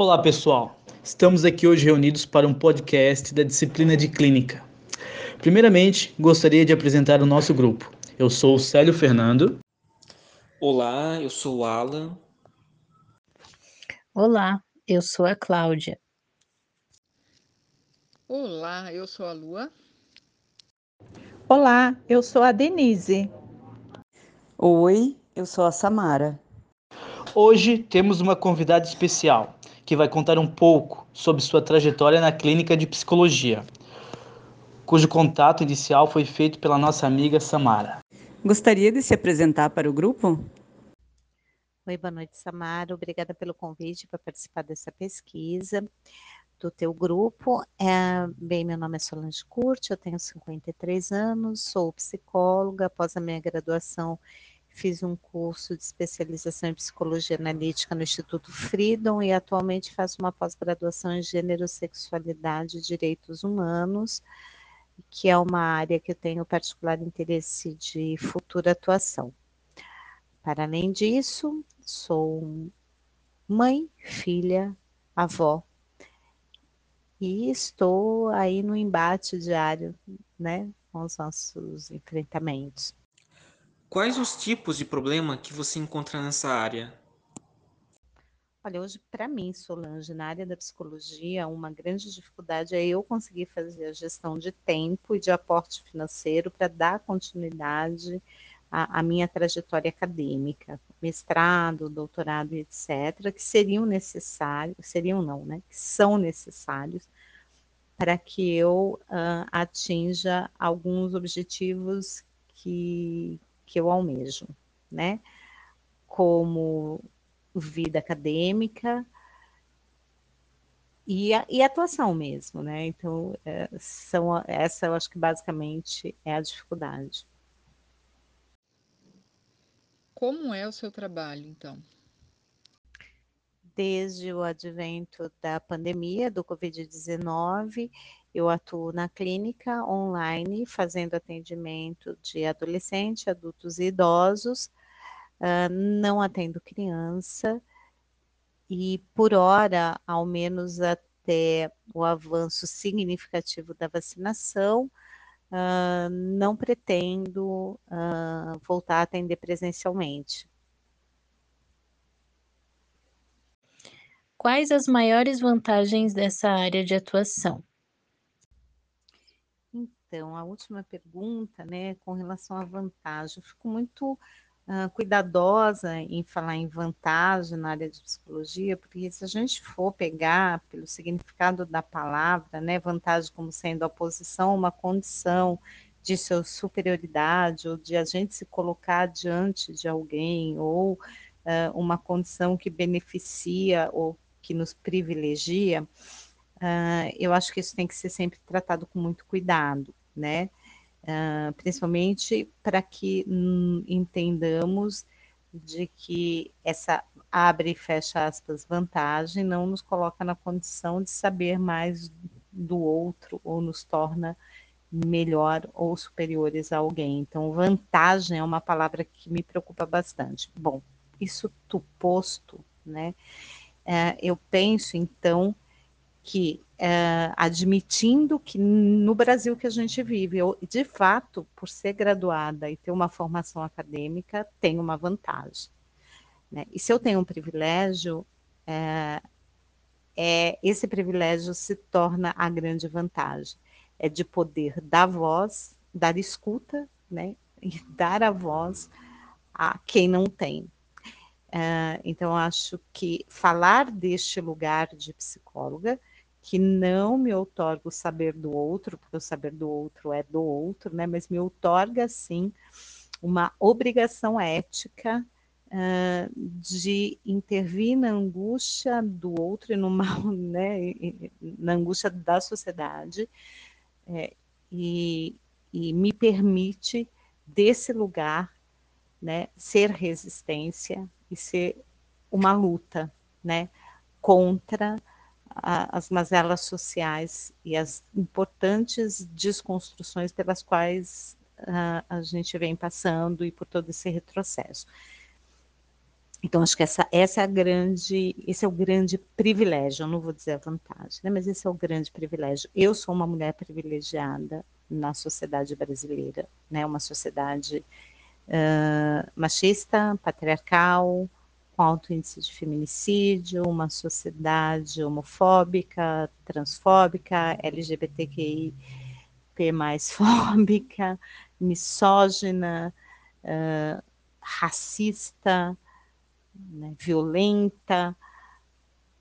Olá, pessoal. Estamos aqui hoje reunidos para um podcast da disciplina de clínica. Primeiramente, gostaria de apresentar o nosso grupo. Eu sou o Célio Fernando. Olá, eu sou o Alan. Olá, eu sou a Cláudia. Olá, eu sou a Lua. Olá, eu sou a Denise. Oi, eu sou a Samara. Hoje temos uma convidada especial que vai contar um pouco sobre sua trajetória na clínica de psicologia, cujo contato inicial foi feito pela nossa amiga Samara. Gostaria de se apresentar para o grupo? Oi, boa noite, Samara. Obrigada pelo convite para participar dessa pesquisa do teu grupo. É, bem, meu nome é Solange Curti, eu tenho 53 anos, sou psicóloga. Após a minha graduação, fiz um curso de especialização em psicologia analítica no Instituto Freedom e atualmente faço uma pós-graduação em gênero, sexualidade e direitos humanos, que é uma área que eu tenho particular interesse de futura atuação. Para além disso, sou mãe, filha, avó e estou aí no embate diário, né, com os nossos enfrentamentos. Quais os tipos de problema que você encontra nessa área? Olha, hoje, para mim, Solange, na área da psicologia, uma grande dificuldade é eu conseguir fazer a gestão de tempo e de aporte financeiro para dar continuidade à, à, minha trajetória acadêmica, mestrado, doutorado, etc., que seriam necessários, seriam não, né? Que são necessários para que eu uh, atinja alguns objetivos que, que eu almejo, né? Como vida acadêmica e, a, e atuação mesmo, né? Então, é, são, essa eu acho que basicamente é a dificuldade. Como é o seu trabalho, então? Desde o advento da pandemia do Covid-19, eu atuo na clínica online, fazendo atendimento de adolescente, adultos e idosos. Uh, não atendo criança. E por hora, ao menos até o avanço significativo da vacinação, uh, não pretendo uh, voltar a atender presencialmente. Quais as maiores vantagens dessa área de atuação? Então, a última pergunta, né, com relação à vantagem, eu fico muito uh, cuidadosa em falar em vantagem na área de psicologia, porque se a gente for pegar pelo significado da palavra, né, vantagem como sendo a posição, uma condição de sua superioridade, ou de a gente se colocar diante de alguém, ou uh, uma condição que beneficia ou que nos privilegia, uh, eu acho que isso tem que ser sempre tratado com muito cuidado, né? Uh, principalmente para que hum, entendamos de que essa abre e fecha aspas vantagem não nos coloca na condição de saber mais do outro ou nos torna melhor ou superiores a alguém. Então, vantagem é uma palavra que me preocupa bastante. Bom, isso tu posto, né? É, eu penso, então, que, é, admitindo que no Brasil que a gente vive, eu, de fato, por ser graduada e ter uma formação acadêmica, tenho uma vantagem. Né? E se eu tenho um privilégio, é, é, esse privilégio se torna a grande vantagem. É de poder dar voz, dar escuta, né? E dar a voz a quem não tem. Uh, então, acho que falar deste lugar de psicóloga, que não me outorga o saber do outro, porque o saber do outro é do outro, né? Mas me outorga, sim, uma obrigação ética uh, de intervir na angústia do outro e no mal, né? Na angústia da sociedade, é, e, e me permite, desse lugar, né, ser resistência, e ser uma luta, né, contra as mazelas sociais e as importantes desconstruções pelas quais uh, a gente vem passando e por todo esse retrocesso. Então, acho que essa, essa é a grande, esse é o grande privilégio, eu não vou dizer a vantagem, né, mas esse é o grande privilégio. Eu sou uma mulher privilegiada na sociedade brasileira, né, uma sociedade uh, machista, patriarcal, com alto índice de feminicídio, uma sociedade homofóbica, transfóbica, LGBTQI mais fóbica, misógina, uh, racista, né, violenta.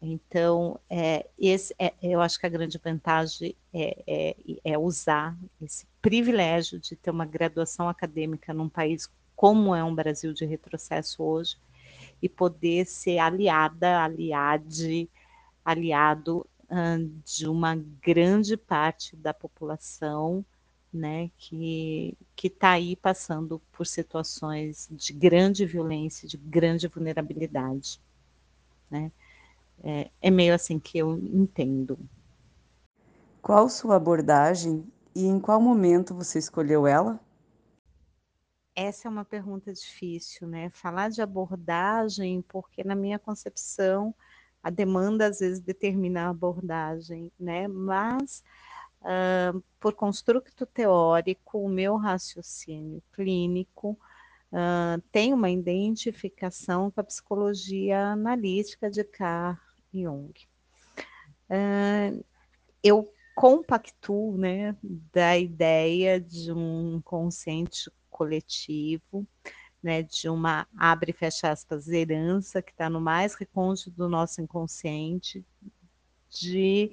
Então, é, esse, é, eu acho que a grande vantagem é, é, é, usar esse privilégio de ter uma graduação acadêmica num país como é um Brasil de retrocesso hoje e poder ser aliada, aliade, aliado de uma grande parte da população né, que está aí passando por situações de grande violência, de grande vulnerabilidade. Né? É, é meio assim que eu entendo. Qual sua abordagem e em qual momento você escolheu ela? Essa é uma pergunta difícil, né? Falar de abordagem, porque na minha concepção a demanda às vezes determina a abordagem, né? Mas uh, por construto teórico, o meu raciocínio clínico uh, tem uma identificação com a psicologia analítica de Carl Jung. Uh, eu compactuo né, da ideia de um consciente coletivo, né, de uma abre e fecha aspas herança que está no mais recôndito do nosso inconsciente, de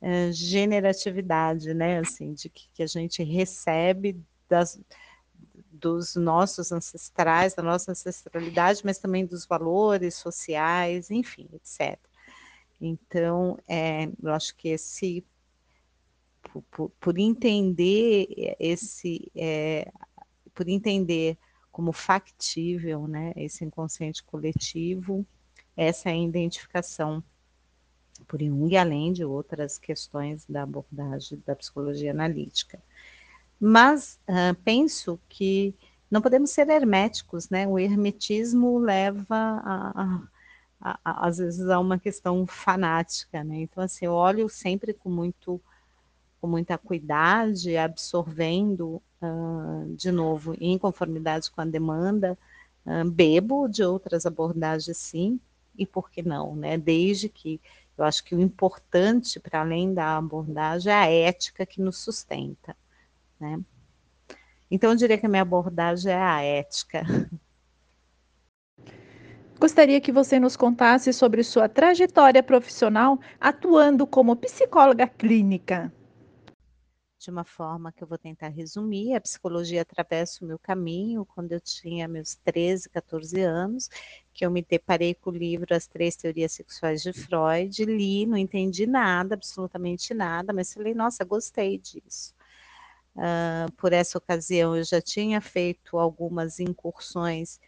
uh, generatividade, né, assim, de que, que a gente recebe das, dos nossos ancestrais, da nossa ancestralidade, mas também dos valores sociais, enfim, etc. Então, é, eu acho que esse, por, por, por entender esse, é, por entender como factível, né, esse inconsciente coletivo, essa é a identificação por Jung, além de outras questões da abordagem da psicologia analítica. Mas uh, penso que não podemos ser herméticos, né? O hermetismo leva a, a, a, às vezes a uma questão fanática, né? Então assim, eu olho sempre com muito com muita cuidade, absorvendo uh, de novo em conformidade com a demanda, uh, bebo de outras abordagens sim, e por que não, né? Desde que eu acho que o importante, para além da abordagem, é a ética que nos sustenta, né? Então, eu diria que a minha abordagem é a ética. Gostaria que você nos contasse sobre sua trajetória profissional atuando como psicóloga clínica de uma forma que eu vou tentar resumir. A psicologia atravessa o meu caminho quando eu tinha meus 13, 14 anos, que eu me deparei com o livro As Três Teorias Sexuais de Freud, li, não entendi nada, absolutamente nada, mas falei, nossa, gostei disso. Uh, por essa ocasião, eu já tinha feito algumas incursões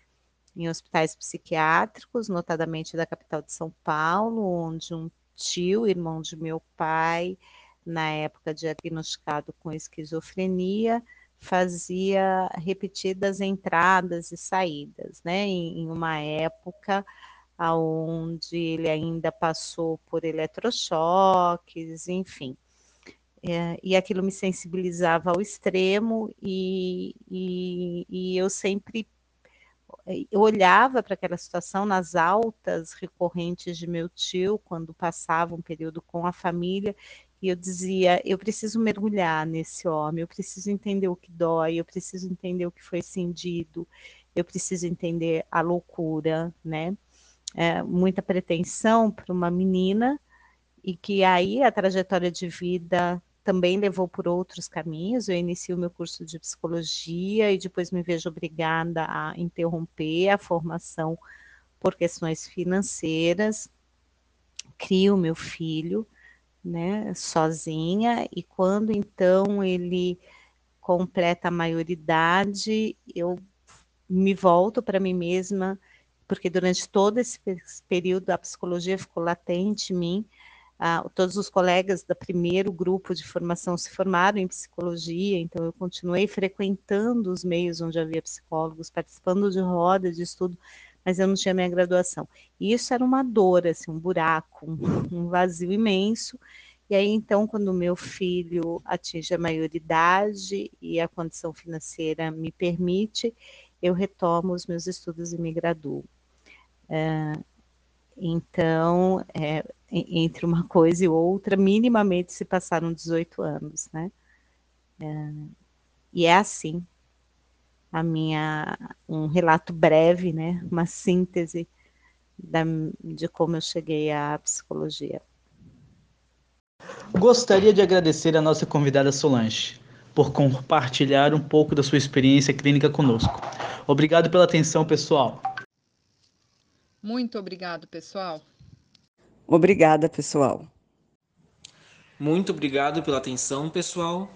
em hospitais psiquiátricos, notadamente da capital de São Paulo, onde um tio, irmão de meu pai, na época diagnosticado com esquizofrenia, fazia repetidas entradas e saídas, né? Em, uma época onde ele ainda passou por eletrochoques, enfim. É, e aquilo me sensibilizava ao extremo e, e, e eu sempre eu olhava para aquela situação nas altas recorrentes de meu tio, quando passava um período com a família, e eu dizia: eu preciso mergulhar nesse homem, eu preciso entender o que dói, eu preciso entender o que foi cindido, eu preciso entender a loucura, né? É, muita pretensão para uma menina, e que aí a trajetória de vida também levou por outros caminhos. Eu inicio o meu curso de psicologia e depois me vejo obrigada a interromper a formação por questões financeiras. Crio meu filho, né, sozinha, e quando então ele completa a maioridade, eu me volto para mim mesma, porque durante todo esse período a psicologia ficou latente em mim. Ah, todos os colegas do primeiro grupo de formação se formaram em psicologia, então eu continuei frequentando os meios onde havia psicólogos, participando de rodas de estudo, mas eu não tinha minha graduação. E isso era uma dor, assim, um buraco, um, vazio imenso. E aí, então, quando meu filho atinge a maioridade e a condição financeira me permite, eu retomo os meus estudos e me graduo. É, então, é, entre uma coisa e outra, minimamente se passaram 18 anos, né? É, e é assim, a minha, um relato breve, né? Uma síntese da, de como eu cheguei à psicologia. Gostaria de agradecer a nossa convidada Solange por compartilhar um pouco da sua experiência clínica conosco. Obrigado pela atenção, pessoal. Muito obrigado, pessoal. Obrigada, pessoal. Muito obrigado pela atenção, pessoal.